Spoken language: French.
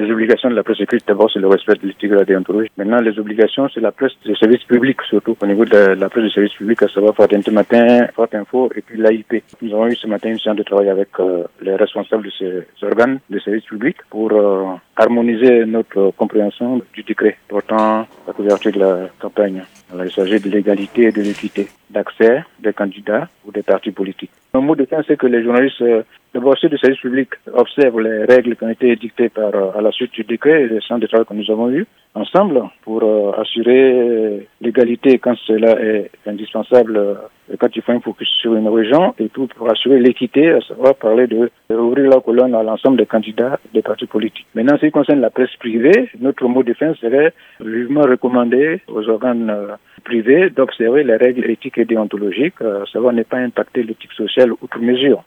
les obligations de la presse écrite, d'abord, c'est le respect de l'éthique de la déontologie. Maintenant, les obligations, c'est la presse de service public, surtout au niveau de la presse de service public, à savoir Fraternité Matin, Forte Info et puis l'AIP. Nous avons eu ce matin une séance de travail avec euh, les responsables de ces organes de service public pour euh, harmoniser notre compréhension du décret portant la couverture de la campagne. Il s'agit de l'égalité et de l'équité d'accès des candidats ou des partis politiques. Un mot de fin, c'est que les journalistes, euh, d'abord ceux du service public, observent les règles qui ont été dictées par, euh, à la suite du décret et des centres de travail que nous avons eu ensemble pour euh, assurer l'égalité quand cela est indispensable quand il faut un focus sur une région et tout pour assurer l'équité, à savoir parler de ouvrir la colonne à l'ensemble des candidats des partis politiques. Maintenant, ce qui concerne la presse privée, notre mot de fin serait vivement recommandé aux organes privés d'observer les règles éthiques et déontologiques, à savoir ne pas impacter l'éthique sociale outre mesure.